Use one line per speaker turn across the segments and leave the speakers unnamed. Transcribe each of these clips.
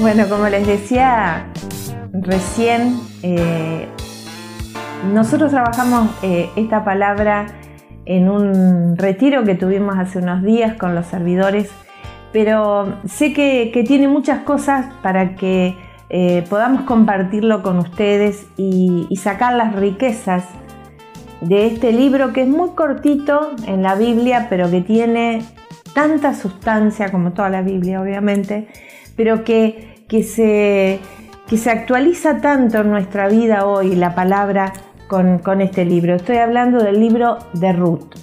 Bueno, como les decía recién, eh, nosotros trabajamos eh, esta palabra en un retiro que tuvimos hace unos días con los servidores, pero sé que, tiene muchas cosas para que eh, podamos compartirlo con ustedes y, y sacar las riquezas de este libro que es muy cortito en la Biblia, pero que tiene tanta sustancia como toda la Biblia, obviamente, pero que, que, se, que se actualiza tanto en nuestra vida hoy la palabra con, este libro. Estoy hablando del libro de Ruth.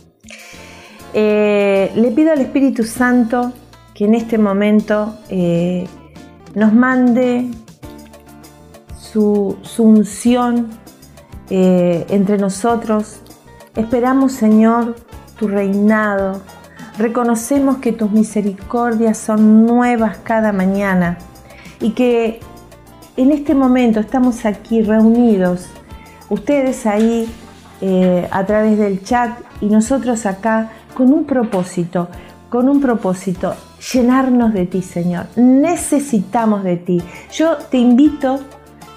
Eh, le pido al Espíritu Santo que en este momento eh, nos mande su, unción eh, entre nosotros. Esperamos, Señor, tu reinado. Reconocemos que tus misericordias son nuevas cada mañana y que en este momento estamos aquí reunidos ustedes ahí eh, a través del chat y nosotros acá con un propósito, con un propósito, llenarnos de ti, Señor. Necesitamos de ti. Yo te invito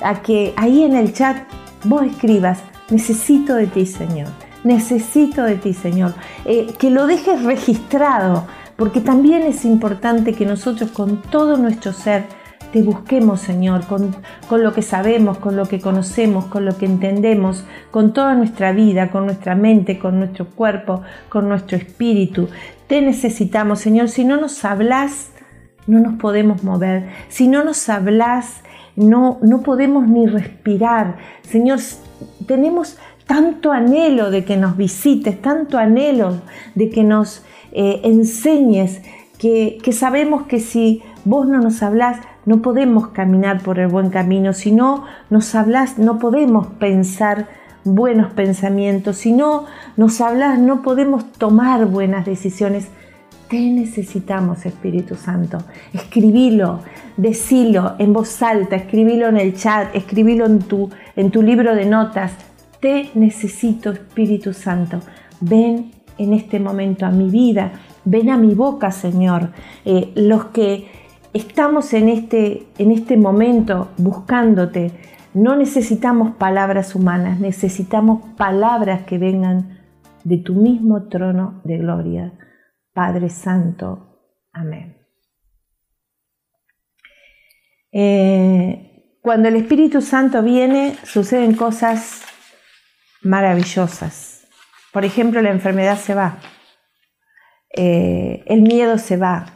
a que ahí en el chat vos escribas, necesito de ti, Señor. Necesito de ti, Señor. Eh, que lo dejes registrado, porque también es importante que nosotros con todo nuestro ser, te busquemos, Señor, con, lo que sabemos, con lo que conocemos, con lo que entendemos, con toda nuestra vida, con nuestra mente, con nuestro cuerpo, con nuestro espíritu. Te necesitamos, Señor. Si no nos hablas, no nos podemos mover. Si no nos hablas, no, no podemos ni respirar. Señor, tenemos tanto anhelo de que nos visites, tanto anhelo de que nos eh, enseñes, que, que sabemos que si vos no nos hablas, no podemos caminar por el buen camino, si no nos hablas, no podemos pensar buenos pensamientos, si no nos hablas, no podemos tomar buenas decisiones. Te necesitamos, Espíritu Santo. Escribilo, decilo en voz alta, escribilo en el chat, escribilo en tu, en tu libro de notas. Te necesito, Espíritu Santo. Ven en este momento a mi vida, ven a mi boca, Señor. Eh, los que estamos en este, en este momento buscándote, no necesitamos palabras humanas, necesitamos palabras que vengan de tu mismo trono de gloria. Padre Santo. Amén. Eh, cuando el Espíritu Santo viene, suceden cosas maravillosas. Por ejemplo, la enfermedad se va, eh, el miedo se va,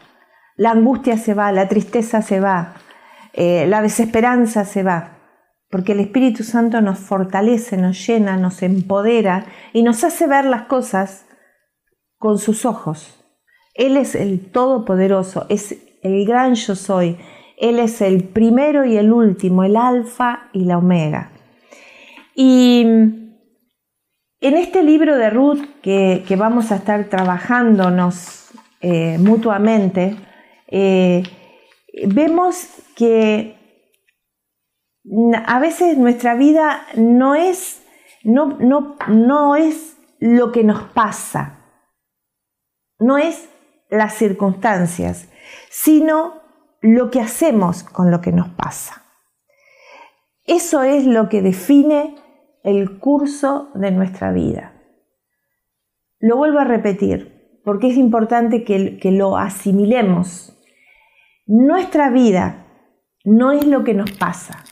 la angustia se va, la tristeza se va, eh, la desesperanza se va, porque el Espíritu Santo nos fortalece, nos llena, nos empodera y nos hace ver las cosas con sus ojos. Él es el Todopoderoso, es el gran yo soy, Él es el primero y el último, el alfa y la omega. Y en este libro de Ruth que, vamos a estar trabajándonos eh, mutuamente, eh, vemos que a veces nuestra vida no es, no, no, no es lo que nos pasa, no es las circunstancias, sino lo que hacemos con lo que nos pasa. Eso es lo que define el curso de nuestra vida. Lo vuelvo a repetir, porque es importante que, que lo asimilemos nuestra vida no es lo que nos pasa,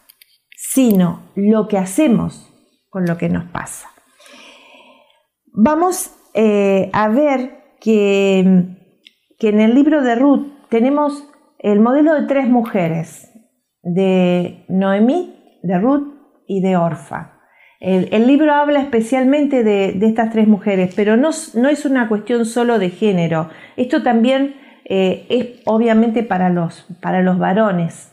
sino lo que hacemos con lo que nos pasa. Vamos eh, a ver que, que en el libro de Ruth tenemos el modelo de tres mujeres, de Noemí, de Ruth y de Orfa. El, libro habla especialmente de, estas tres mujeres, pero no, es una cuestión solo de género. Esto también eh, es obviamente para los, para los varones,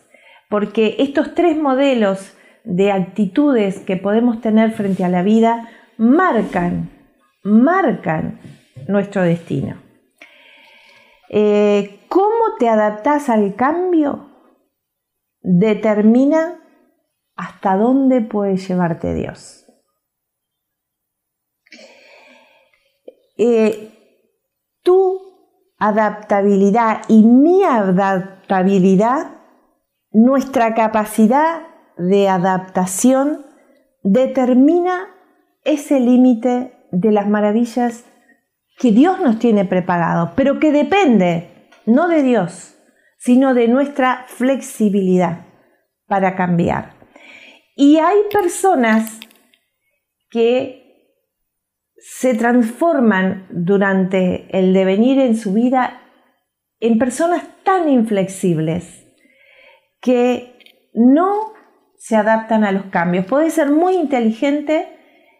porque estos tres modelos de actitudes que podemos tener frente a la vida marcan, marcan nuestro destino. Eh, ¿Cómo te adaptas al cambio? Determina hasta dónde puede llevarte Dios. Eh, tú adaptabilidad y mi adaptabilidad nuestra capacidad de adaptación determina ese límite de las maravillas que Dios nos tiene preparado, pero que depende no de Dios, sino de nuestra flexibilidad para cambiar. Y hay personas que se transforman durante el devenir en su vida en personas tan inflexibles que no se adaptan a los cambios. Puede ser muy inteligente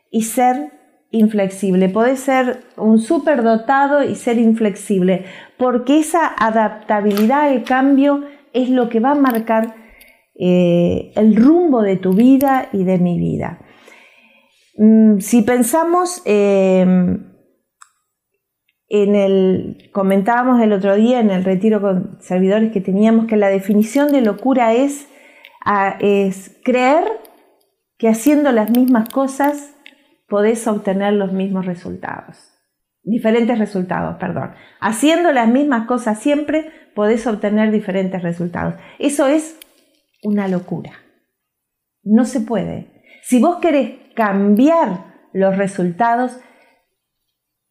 y ser inflexible, puede ser un superdotado y ser inflexible, porque esa adaptabilidad al cambio es lo que va a marcar eh, el rumbo de tu vida y de mi vida. Mm, si pensamos em, en el, comentábamos el otro día en el retiro con servidores que teníamos que la definición de locura es, es creer que haciendo las mismas cosas podés obtener los mismos resultados. Diferentes resultados, perdón. Haciendo las mismas cosas siempre podés obtener diferentes resultados. Eso es una locura. No se puede. Si vos querés cambiar los resultados,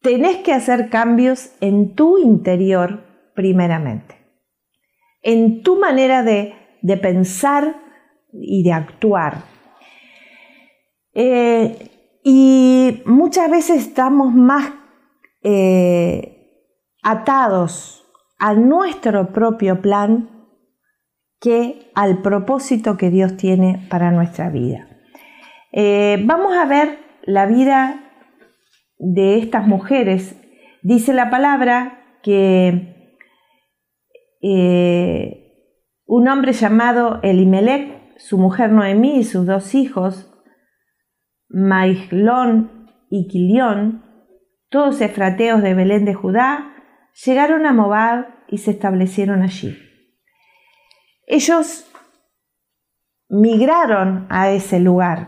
tenés que hacer cambios en tu interior primeramente. En tu manera de, pensar y de actuar. Eh, y muchas veces estamos más eh, atados a nuestro propio plan que al propósito que Dios tiene para nuestra vida. Eh, vamos a ver la vida de estas mujeres. Dice la palabra que eh, un hombre llamado Elimelech, su mujer Noemí y sus dos hijos, Maiglón y Quilión, todos efrateos de Belén de Judá, llegaron a Moab y se establecieron allí. Ellos migraron a ese lugar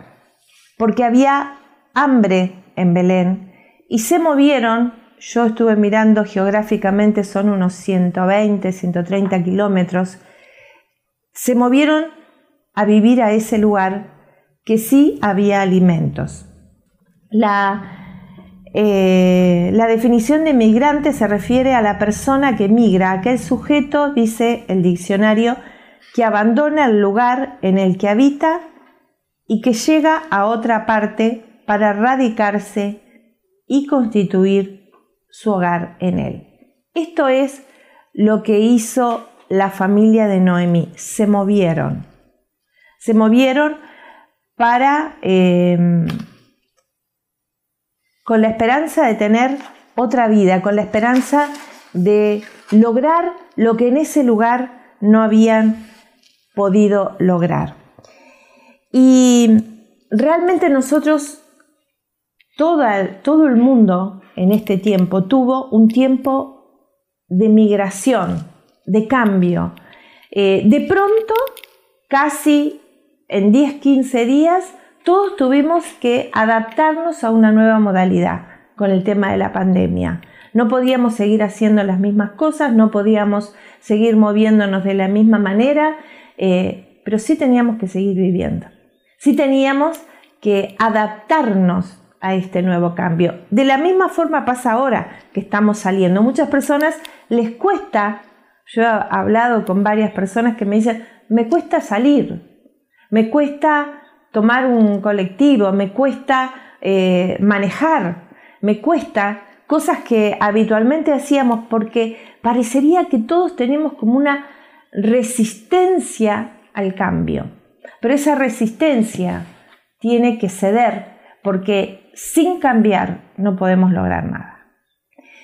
porque había hambre en Belén y se movieron, yo estuve mirando geográficamente, son unos 120, 130 kilómetros, se movieron a vivir a ese lugar que sí había alimentos. La, eh, definición de migrante se refiere a la persona que migra, aquel sujeto, dice el diccionario, que abandona el lugar en el que habita y que llega a otra parte para radicarse y constituir su hogar en él. Esto es lo que hizo la familia de Noemí. Se movieron. Se movieron para, em, con la esperanza de tener otra vida, con la esperanza de lograr lo que en ese lugar no habían podido lograr. Y realmente nosotros, todo el mundo en este tiempo tuvo un tiempo de migración, de cambio. Eh, de pronto, casi en 10, 15 días, todos tuvimos que adaptarnos a una nueva modalidad con el tema de la pandemia. No podíamos seguir haciendo las mismas cosas, no podíamos seguir moviéndonos de la misma manera, eh, pero sí teníamos que seguir viviendo. Sí teníamos que adaptarnos a este nuevo cambio. De la misma forma pasa ahora que estamos saliendo. Muchas personas les cuesta, yo he hablado con varias personas que me dicen, me cuesta salir, me cuesta tomar un colectivo, me cuesta eh, manejar, me cuesta cosas que habitualmente hacíamos porque parecería que todos tenemos como una resistencia al cambio. Pero esa resistencia tiene que ceder porque sin cambiar no podemos lograr nada.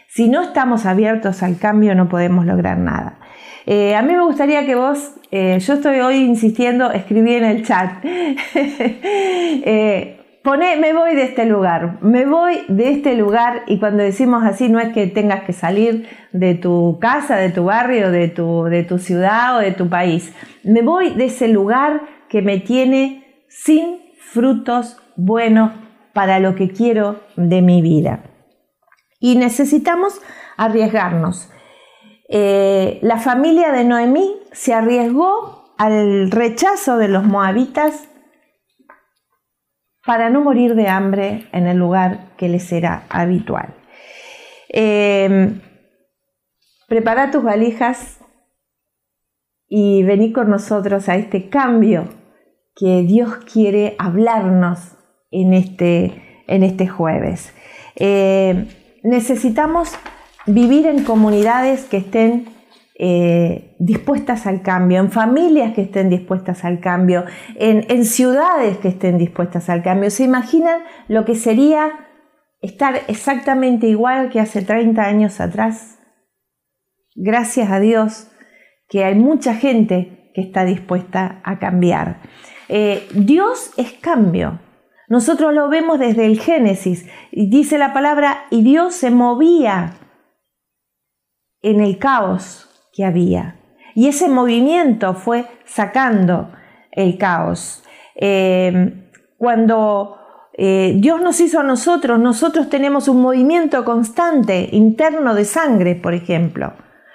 Si no estamos abiertos al cambio no podemos lograr nada. Eh, a mí me gustaría que vos, eh, yo estoy hoy insistiendo, escribí en el chat, eh, me voy de este lugar, me voy de este lugar y cuando decimos así no es que tengas que salir de tu casa, de tu barrio, de tu, de tu ciudad o de tu país, me voy de ese lugar que me tiene sin frutos buenos para lo que quiero de mi vida. Y necesitamos arriesgarnos. Eh, la familia de Noemí se arriesgó al rechazo de los moabitas para no morir de hambre en el lugar que les era habitual. Em, prepara tus valijas y vení con nosotros a este cambio que Dios quiere hablarnos en este, en este jueves. Eh, necesitamos vivir en comunidades que estén eh, dispuestas al cambio, en familias que estén dispuestas al cambio, en, ciudades que estén dispuestas al cambio. ¿Se imaginan lo que sería estar exactamente igual que hace 30 años atrás? Gracias a Dios que hay mucha gente que está dispuesta a cambiar. Eh, Dios es cambio. Nosotros lo vemos desde el Génesis. Dice la palabra, y Dios se movía en el caos que había. Y ese movimiento fue sacando el caos. Eh, cuando eh, Dios nos hizo a nosotros, nosotros tenemos un movimiento constante interno de sangre, por ejemplo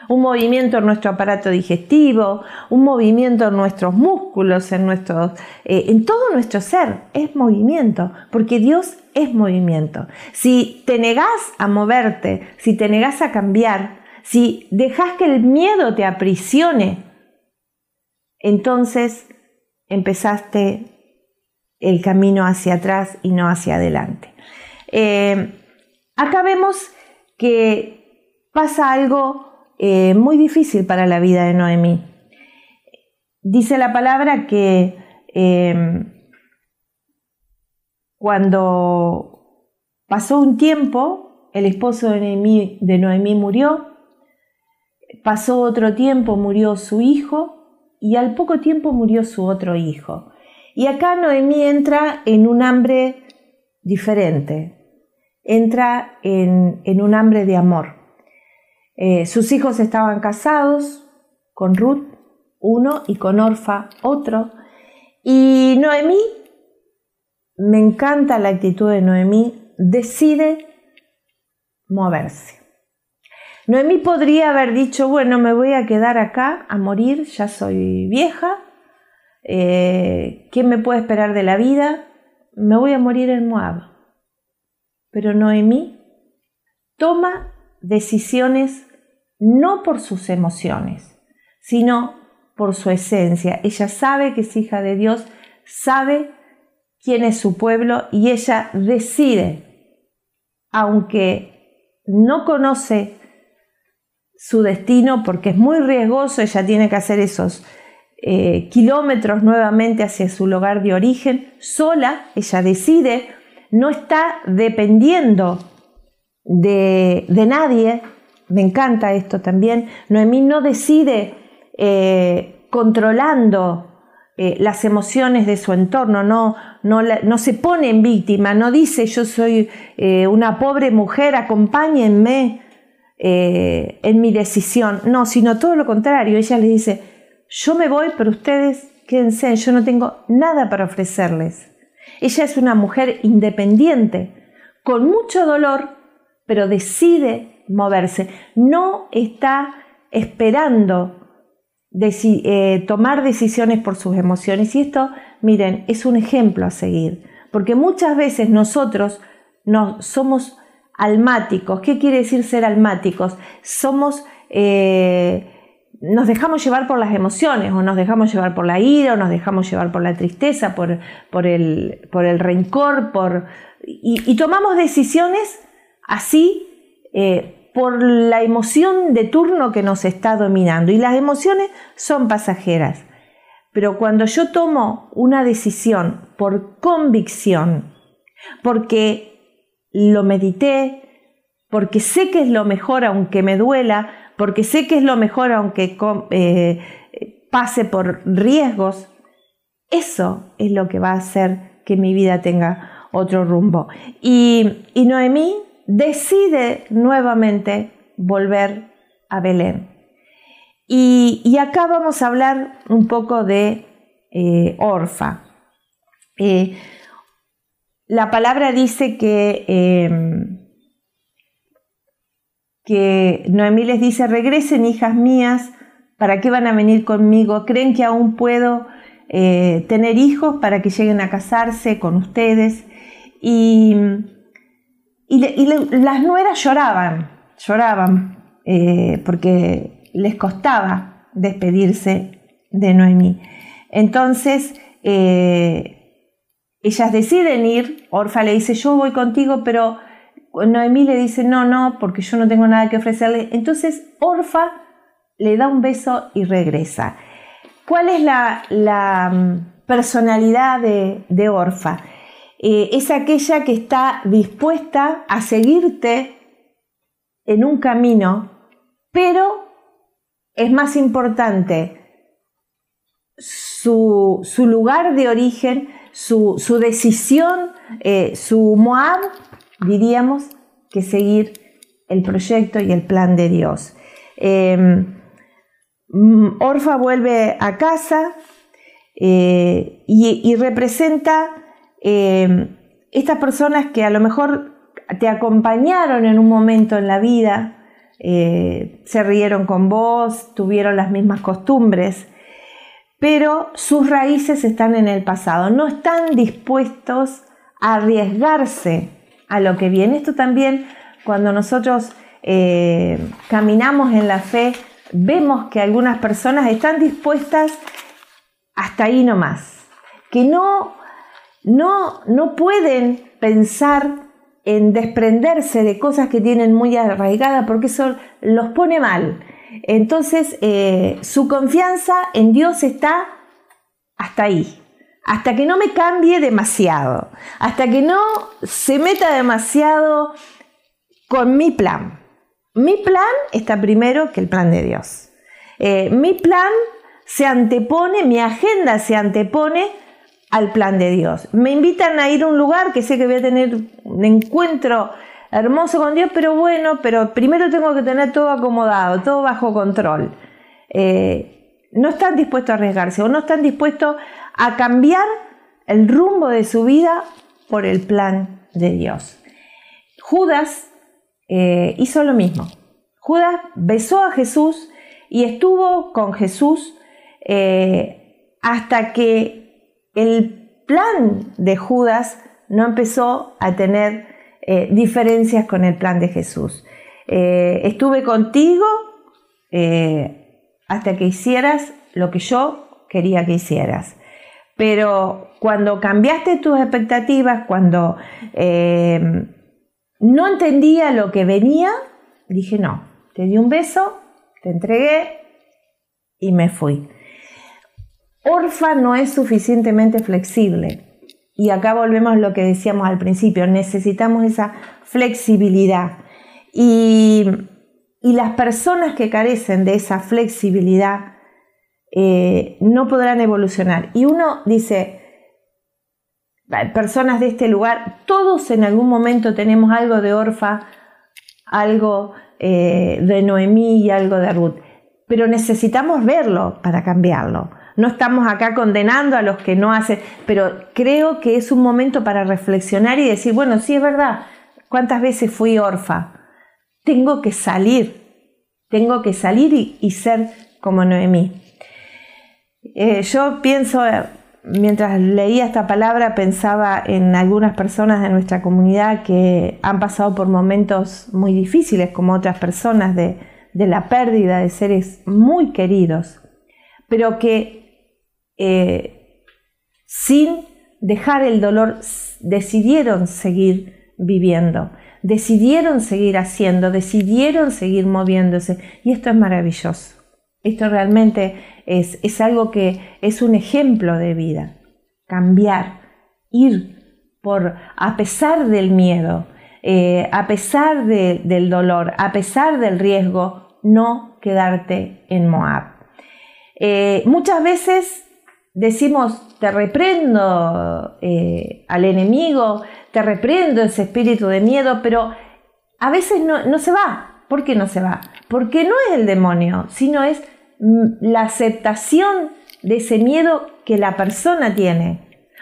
un movimiento en nuestro aparato digestivo, un movimiento en nuestros músculos, en, nuestros, eh, en todo nuestro ser. Es movimiento, porque Dios es movimiento. Si te negás a moverte, si te negás a cambiar, si dejas que el miedo te aprisione, entonces empezaste el camino hacia atrás y no hacia adelante. Eh, acá vemos que pasa algo eh, muy difícil para la vida de Noemí. Dice la palabra que em, cuando pasó un tiempo, el esposo de de Noemí murió, pasó otro tiempo, murió su hijo y al poco tiempo murió su otro hijo. Y acá Noemí entra en un hambre diferente, entra en un hambre de amor. Eh, sus hijos estaban casados con Ruth, uno, y con Orfa, otro. Y Noemí, me encanta la actitud de Noemí, decide moverse. Noemí podría haber dicho, bueno, me voy a quedar acá a morir, ya soy vieja, eh, ¿qué me puede esperar de la vida? Me voy a morir en Moab. Pero Noemí toma decisiones no por sus emociones, sino por su esencia. Ella sabe que es hija de Dios, sabe quién es su pueblo y ella decide, aunque no conoce su destino porque es muy riesgoso, ella tiene que hacer esos eh, kilómetros nuevamente hacia su lugar de origen, sola, ella decide, no está dependiendo de, nadie, me encanta esto también, Noemí no decide eh, controlando eh, las emociones de su entorno, no, no, no, se pone en víctima, no dice yo soy una pobre mujer, acompáñenme en mi decisión, no, sino todo lo contrario, ella le dice, yo me voy, pero ustedes quédense, yo no tengo nada para ofrecerles. Ella es una mujer independiente, con mucho dolor, pero decide moverse. No está esperando eh, tomar decisiones por sus emociones. Y esto, miren, es un ejemplo a seguir. Porque muchas veces nosotros no, somos almáticos. ¿Qué quiere decir ser almáticos? Somos... Eh, nos dejamos llevar por las emociones, o nos dejamos llevar por la ira, o nos dejamos llevar por la tristeza, por, por, el, por el rencor, por, y tomamos decisiones así eh, por la emoción de turno que nos está dominando. Y las emociones son pasajeras. Pero cuando yo tomo una decisión por convicción, porque lo medité, porque sé que es lo mejor aunque me duela, porque sé que es lo mejor aunque eh, pase por riesgos, eso es lo que va a hacer que mi vida tenga otro rumbo. Y, y Noemí decide nuevamente volver a Belén. Y, acá vamos a hablar un poco de eh, Orfa. Eh, la palabra dice que, em, que Noemí les dice, regresen hijas mías ¿Para qué van a venir conmigo? ¿Creen que aún puedo eh, tener hijos para que lleguen a casarse con ustedes? Y, las nueras lloraban, lloraban, eh, porque les costaba despedirse de Noemí. Entonces, eh, ellas deciden ir, Orfa le dice, yo voy contigo, pero Noemí le dice, no, no, porque yo no tengo nada que ofrecerle. Entonces, Orfa le da un beso y regresa. ¿Cuál es la, mm, personalidad de, Orfa? Eh, es aquella que está dispuesta a seguirte en un camino, pero es más importante su, lugar de origen, su, decisión, eh, su Moab, diríamos, que seguir el proyecto y el plan de Dios. Em, Mm, Orfa vuelve a casa eh, y, representa eh, estas personas que a lo mejor te acompañaron en un momento en la vida, eh, se rieron con vos, tuvieron las mismas costumbres, pero sus raíces están en el pasado, no están dispuestos a arriesgarse a lo que viene. Esto también cuando nosotros caminamos en la fe, vemos que algunas personas están dispuestas hasta ahí nomás, que no, no, no pueden pensar en desprenderse de cosas que tienen muy arraigadas porque eso los pone mal. Entonces, eh, su confianza en Dios está hasta ahí, hasta que no me cambie demasiado, hasta que no se meta demasiado con mi plan. Mi plan está primero que el plan de Dios. Eh, mi plan se antepone, mi agenda se antepone al plan de Dios. Me invitan a ir a un lugar que sé que voy a tener un encuentro hermoso con Dios, pero bueno, pero primero tengo que tener todo acomodado, todo bajo control. Eh, no están dispuestos a arriesgarse o no están dispuestos a cambiar el rumbo de su vida por el plan de Dios. Judas eh, hizo lo mismo. Judas besó a Jesús y estuvo con Jesús eh, hasta que el plan de Judas no empezó a tener eh, diferencias con el plan de Jesús. estuve contigo hasta que hicieras lo que yo quería que hicieras. Pero cuando cambiaste tus expectativas, cuando no entendía lo que venía, dije no, te di un beso, te entregué y me fui. Orfa no es suficientemente flexible. Y acá volvemos a lo que decíamos al principio, necesitamos esa flexibilidad. Y, las personas que carecen de esa flexibilidad eh, no podrán evolucionar. Y uno dice, personas de este lugar, todos en algún momento tenemos algo de Orfa, algo eh, de Noemí y algo de Ruth, pero necesitamos verlo para cambiarlo. No estamos acá condenando a los que no hacen, pero creo que es un momento para reflexionar y decir, bueno, sí es verdad, ¿cuántas veces fui orfa? Tengo que salir, tengo que salir y, ser como Noemí. Eh, yo pienso, mientras leía esta palabra pensaba en algunas personas de nuestra comunidad que han pasado por momentos muy difíciles, como otras personas, de, la pérdida de seres muy queridos, pero que eh, sin dejar el dolor decidieron seguir viviendo, decidieron seguir haciendo, decidieron seguir moviéndose. Y esto es maravilloso. Esto realmente es, algo que es un ejemplo de vida. Cambiar, ir por, a pesar del miedo, eh, a pesar del dolor, a pesar del riesgo, no quedarte en Moab. Eh, muchas veces decimos, te reprendo eh, al enemigo, te reprendo ese espíritu de miedo, pero a veces no, no se va. ¿Por qué no se va? Porque no es el demonio, sino es Mm, la aceptación de ese miedo que la persona tiene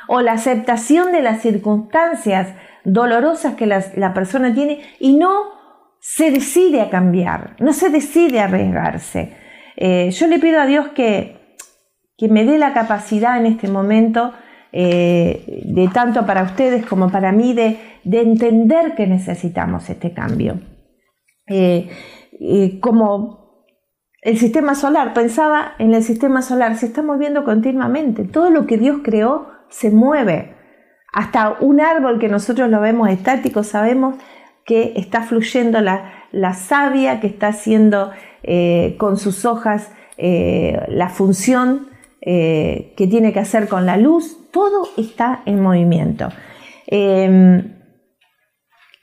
o la aceptación de las circunstancias dolorosas que la, persona tiene y no se decide a cambiar, no se decide a arriesgarse. yo le pido a Dios que, que me dé la capacidad en este momento de tanto para ustedes como para mí de, de entender que necesitamos este cambio. como el sistema solar, pensaba en el sistema solar, se está moviendo continuamente. Todo lo que Dios creó se mueve. Hasta un árbol que nosotros lo vemos estático, sabemos que está fluyendo la, savia, que está haciendo eh, con sus hojas eh, la función eh, que tiene que hacer con la luz. Todo está en movimiento. Em,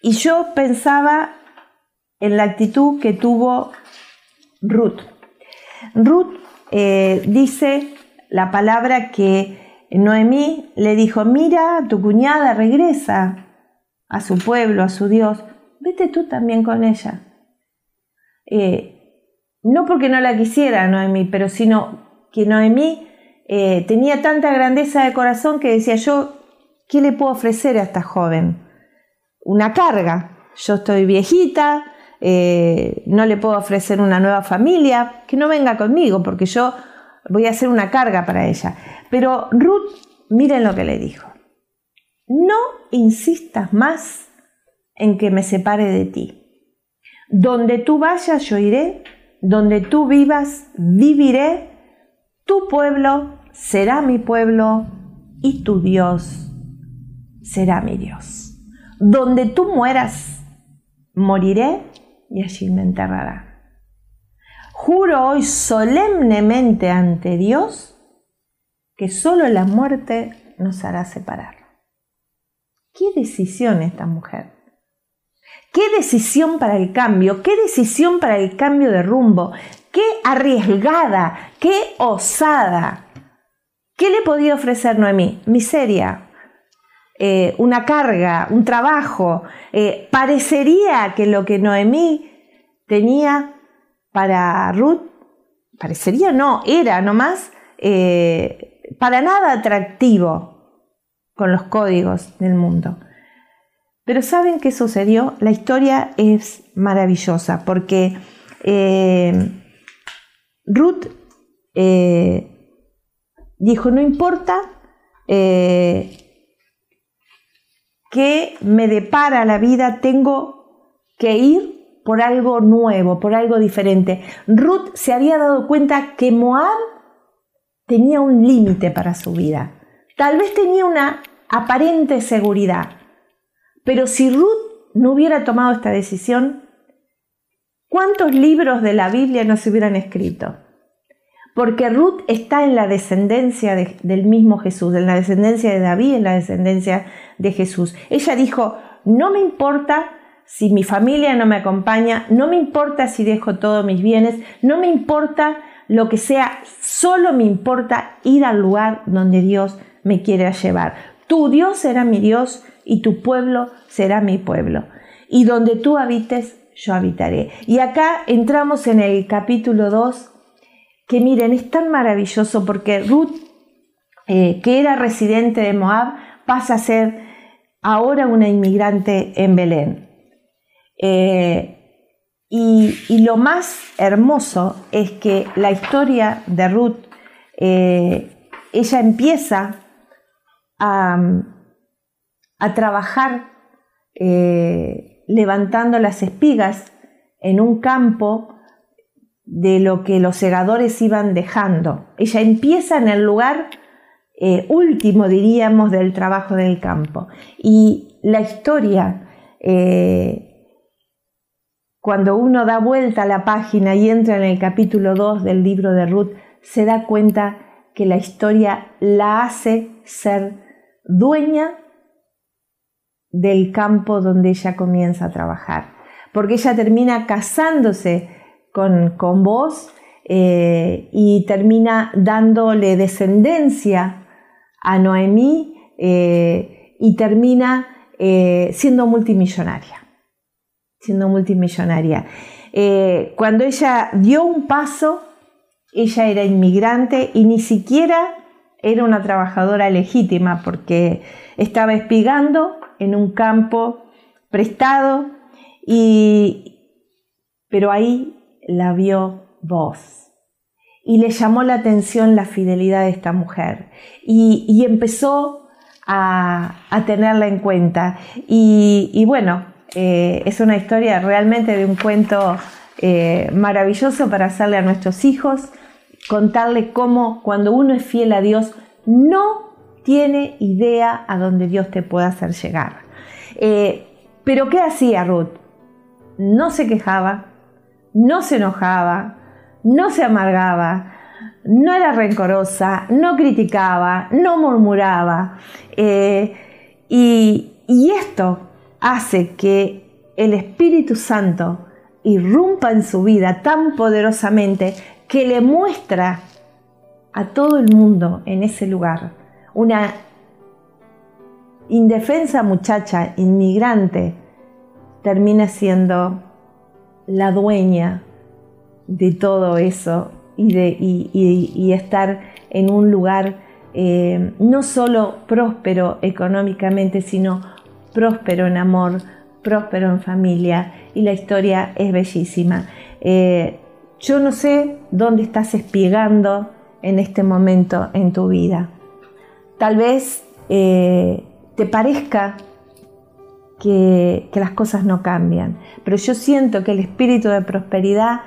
y yo pensaba en la actitud que tuvo Ruth. Ruth eh, dice la palabra que Noemí le dijo, mira, tu cuñada regresa a su pueblo, a su Dios, vete tú también con ella. Eh, no porque no la quisiera Noemí, pero sino que Noemí eh, tenía tanta grandeza de corazón que decía yo, ¿qué le puedo ofrecer a esta joven? Una carga. Yo estoy viejita, eh, no le puedo ofrecer una nueva familia, que no venga conmigo, porque yo voy a hacer una carga para ella. Pero Ruth, miren lo que le dijo. No insistas más en que me separe de ti. Donde tú vayas, yo iré. Donde tú vivas, viviré. Tu pueblo será mi pueblo y tu Dios será mi Dios. Donde tú mueras, moriré y allí me enterrará. Juro hoy solemnemente ante Dios que solo la muerte nos hará separar. ¿Qué decisión esta mujer? ¿Qué decisión para el cambio? ¿Qué decisión para el cambio de rumbo? ¿Qué arriesgada? ¿Qué osada? ¿Qué le podía ofrecer Noemí? Miseria, eh, una carga, un trabajo. Eh, parecería que lo que Noemí tenía para Ruth, parecería no, era nomás eh, para nada atractivo con los códigos del mundo. Pero ¿saben qué sucedió? La historia es maravillosa porque Ruth dijo, no importa que me depara la vida, tengo que ir por algo nuevo, por algo diferente. Ruth se había dado cuenta que Moab tenía un límite para su vida. Tal vez tenía una aparente seguridad, pero si Ruth no hubiera tomado esta decisión, ¿cuántos libros de la Biblia no se hubieran escrito? Porque Ruth está en la descendencia del mismo Jesús, en la descendencia de David, en la descendencia de Jesús. Ella dijo, no me importa si mi familia no me acompaña, no me importa si dejo todos mis bienes, no me importa lo que sea, solo me importa ir al lugar donde Dios me quiere llevar. Tu Dios será mi Dios y tu pueblo será mi pueblo. Y donde tú habites, yo habitaré. Y acá entramos en el capítulo 2 que miren, es tan maravilloso porque Ruth, eh, que era residente de Moab, pasa a ser ahora una inmigrante en Belén. Eh, y, lo más hermoso es que la historia de Ruth, eh, ella empieza a, a trabajar levantando las espigas en un campo de lo que los segadores iban dejando. Ella empieza en el lugar eh, último, diríamos, del trabajo del campo. Y la historia, eh, cuando uno da vuelta a la página y entra en el capítulo 2 del libro de Ruth, se da cuenta que la historia la hace ser dueña del campo donde ella comienza a trabajar. Porque ella termina casándose con, vos eh, y termina dándole descendencia a Noemí eh, y termina eh, siendo multimillonaria. Siendo multimillonaria. cuando ella dio un paso, ella era inmigrante y ni siquiera era una trabajadora legítima porque estaba espigando en un campo prestado y pero ahí la vio vos y le llamó la atención la fidelidad de esta mujer y, empezó a, tenerla en cuenta. Y, bueno, eh, es una historia realmente de un cuento eh, maravilloso para hacerle a nuestros hijos, contarle cómo cuando uno es fiel a Dios no tiene idea a dónde Dios te puede hacer llegar. Eh, pero ¿qué hacía Ruth? No se quejaba, no se enojaba, no se amargaba, no era rencorosa, no criticaba, no murmuraba. Eh, y, y esto hace que el Espíritu Santo irrumpa en su vida tan poderosamente que le muestra a todo el mundo en ese lugar una indefensa muchacha inmigrante termina siendo la dueña de todo eso y, de, estar en un lugar eh, no solo próspero económicamente, sino próspero en amor, próspero en familia y la historia es bellísima. Eh, yo no sé dónde estás espiegando en este momento en tu vida. Tal vez eh, te parezca que, las cosas no cambian. Pero yo siento que el espíritu de prosperidad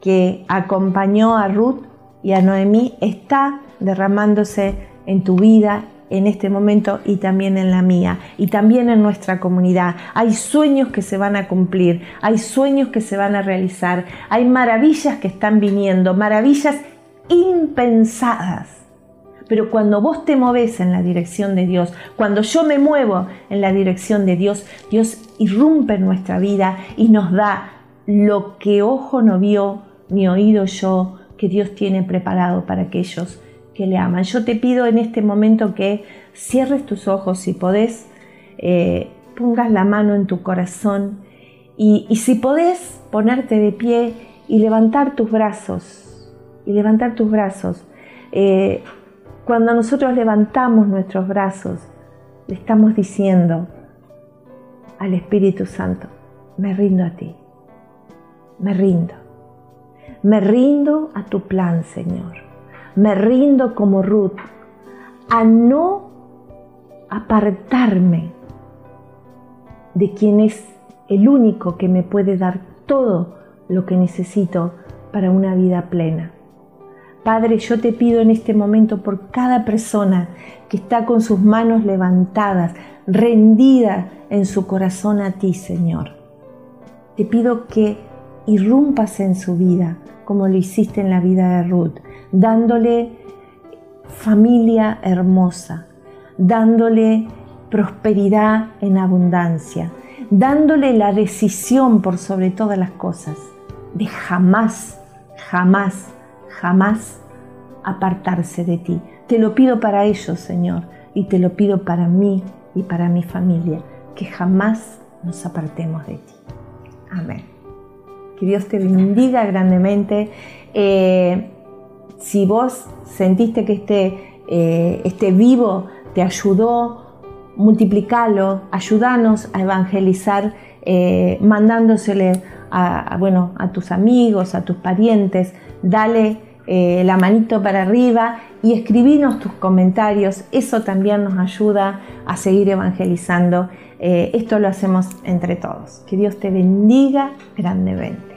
que acompañó a Ruth y a Noemí está derramándose en tu vida en este momento y también en la mía y también en nuestra comunidad. Hay sueños que se van a cumplir, hay sueños que se van a realizar, hay maravillas que están viniendo, maravillas impensadas pero cuando vos te moves en la dirección de Dios, cuando yo me muevo en la dirección de Dios, Dios irrumpe en nuestra vida y nos da lo que ojo no vio ni oído yo que Dios tiene preparado para aquellos que le aman. Yo te pido en este momento que cierres tus ojos si podés, eh, pongas la mano en tu corazón y, si podés ponerte de pie y levantar tus brazos, y levantar tus brazos. Eh, cuando nosotros levantamos nuestros brazos, le estamos diciendo al Espíritu Santo, me rindo a ti, me rindo, me rindo a tu plan, Señor, me rindo como Ruth a no apartarme de quien es el único que me puede dar todo lo que necesito para una vida plena. Padre, yo te pido en este momento por cada persona que está con sus manos levantadas, rendida en su corazón a ti, Señor. Te pido que irrumpas en su vida como lo hiciste en la vida de Ruth, dándole familia hermosa, dándole prosperidad en abundancia, dándole la decisión por sobre todas las cosas de jamás, jamás jamás apartarse de ti. Te lo pido para ellos, Señor, y te lo pido para mí y para mi familia, que jamás nos apartemos de ti. Amén. Que Dios te bendiga grandemente. Eh, si vos sentiste que este, eh, este vivo te ayudó, multiplicalo, ayúdanos a evangelizar, eh, mandándosele a, bueno, a tus amigos, a tus parientes, dale eh, la manito para arriba y escribinos tus comentarios. Eso también nos ayuda a seguir evangelizando. Eh, esto lo hacemos entre todos. Que Dios te bendiga grandemente.